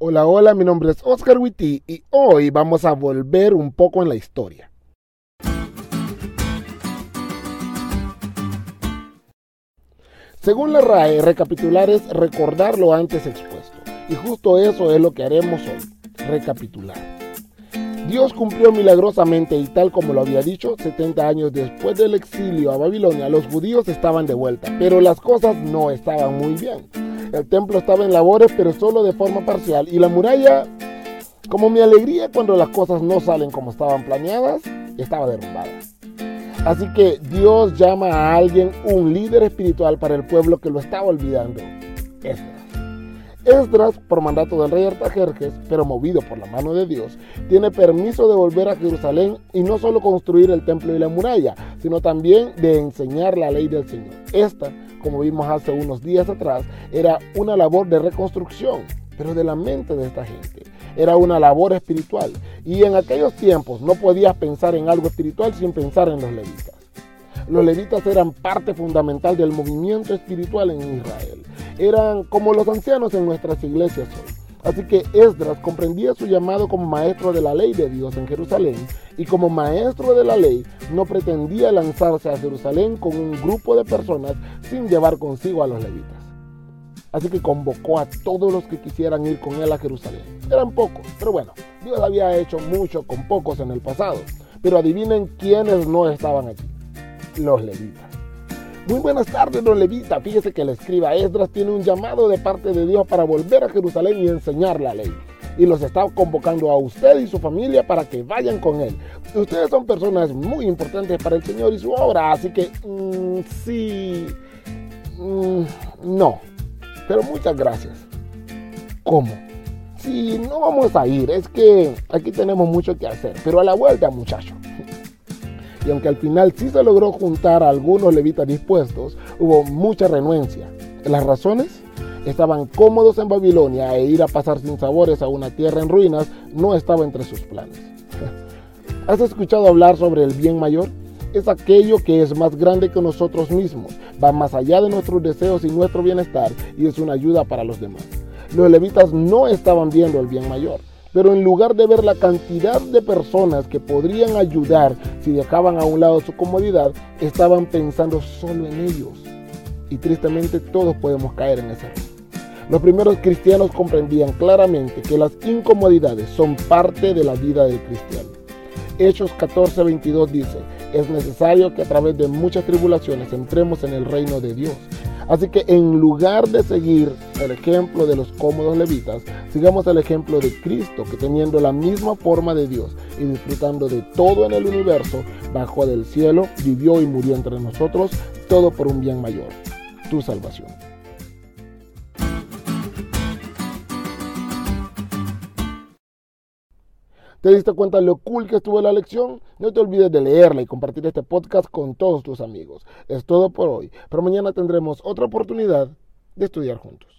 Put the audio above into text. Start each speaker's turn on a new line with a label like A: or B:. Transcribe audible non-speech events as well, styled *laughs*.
A: Hola, hola, mi nombre es Oscar Witty y hoy vamos a volver un poco en la historia. Según la RAE, recapitular es recordar lo antes expuesto. Y justo eso es lo que haremos hoy, recapitular. Dios cumplió milagrosamente y tal como lo había dicho, 70 años después del exilio a Babilonia, los judíos estaban de vuelta, pero las cosas no estaban muy bien. El templo estaba en labores, pero solo de forma parcial. Y la muralla, como mi alegría cuando las cosas no salen como estaban planeadas, estaba derrumbada. Así que Dios llama a alguien un líder espiritual para el pueblo que lo estaba olvidando. Esdras. Esdras, por mandato del rey Artajerjes, pero movido por la mano de Dios, tiene permiso de volver a Jerusalén y no solo construir el templo y la muralla, sino también de enseñar la ley del Señor. Esta como vimos hace unos días atrás, era una labor de reconstrucción, pero de la mente de esta gente. Era una labor espiritual. Y en aquellos tiempos no podías pensar en algo espiritual sin pensar en los levitas. Los levitas eran parte fundamental del movimiento espiritual en Israel. Eran como los ancianos en nuestras iglesias hoy. Así que Esdras comprendía su llamado como maestro de la ley de Dios en Jerusalén y como maestro de la ley no pretendía lanzarse a Jerusalén con un grupo de personas sin llevar consigo a los levitas. Así que convocó a todos los que quisieran ir con él a Jerusalén. Eran pocos, pero bueno, Dios había hecho mucho con pocos en el pasado. Pero adivinen quiénes no estaban aquí. Los levitas. Muy buenas tardes, don Levita. Fíjese que el escriba Esdras tiene un llamado de parte de Dios para volver a Jerusalén y enseñar la ley. Y los está convocando a usted y su familia para que vayan con él. Ustedes son personas muy importantes para el Señor y su obra, así que mm, sí, mm, no. Pero muchas gracias. ¿Cómo? Sí, no vamos a ir, es que aquí tenemos mucho que hacer. Pero a la vuelta, muchachos y aunque al final sí se logró juntar a algunos levitas dispuestos, hubo mucha renuencia. Las razones estaban cómodos en Babilonia e ir a pasar sin sabores a una tierra en ruinas no estaba entre sus planes. *laughs* ¿Has escuchado hablar sobre el bien mayor? Es aquello que es más grande que nosotros mismos, va más allá de nuestros deseos y nuestro bienestar y es una ayuda para los demás. Los levitas no estaban viendo el bien mayor, pero en lugar de ver la cantidad de personas que podrían ayudar si dejaban a un lado su comodidad, estaban pensando solo en ellos. Y tristemente todos podemos caer en ese. Los primeros cristianos comprendían claramente que las incomodidades son parte de la vida del cristiano. Hechos 14:22 dice, es necesario que a través de muchas tribulaciones entremos en el reino de Dios. Así que en lugar de seguir el ejemplo de los cómodos levitas, sigamos el ejemplo de Cristo, que teniendo la misma forma de Dios y disfrutando de todo en el universo, bajó del cielo, vivió y murió entre nosotros, todo por un bien mayor, tu salvación. ¿Te diste cuenta lo cool que estuvo la lección? No te olvides de leerla y compartir este podcast con todos tus amigos. Es todo por hoy, pero mañana tendremos otra oportunidad de estudiar juntos.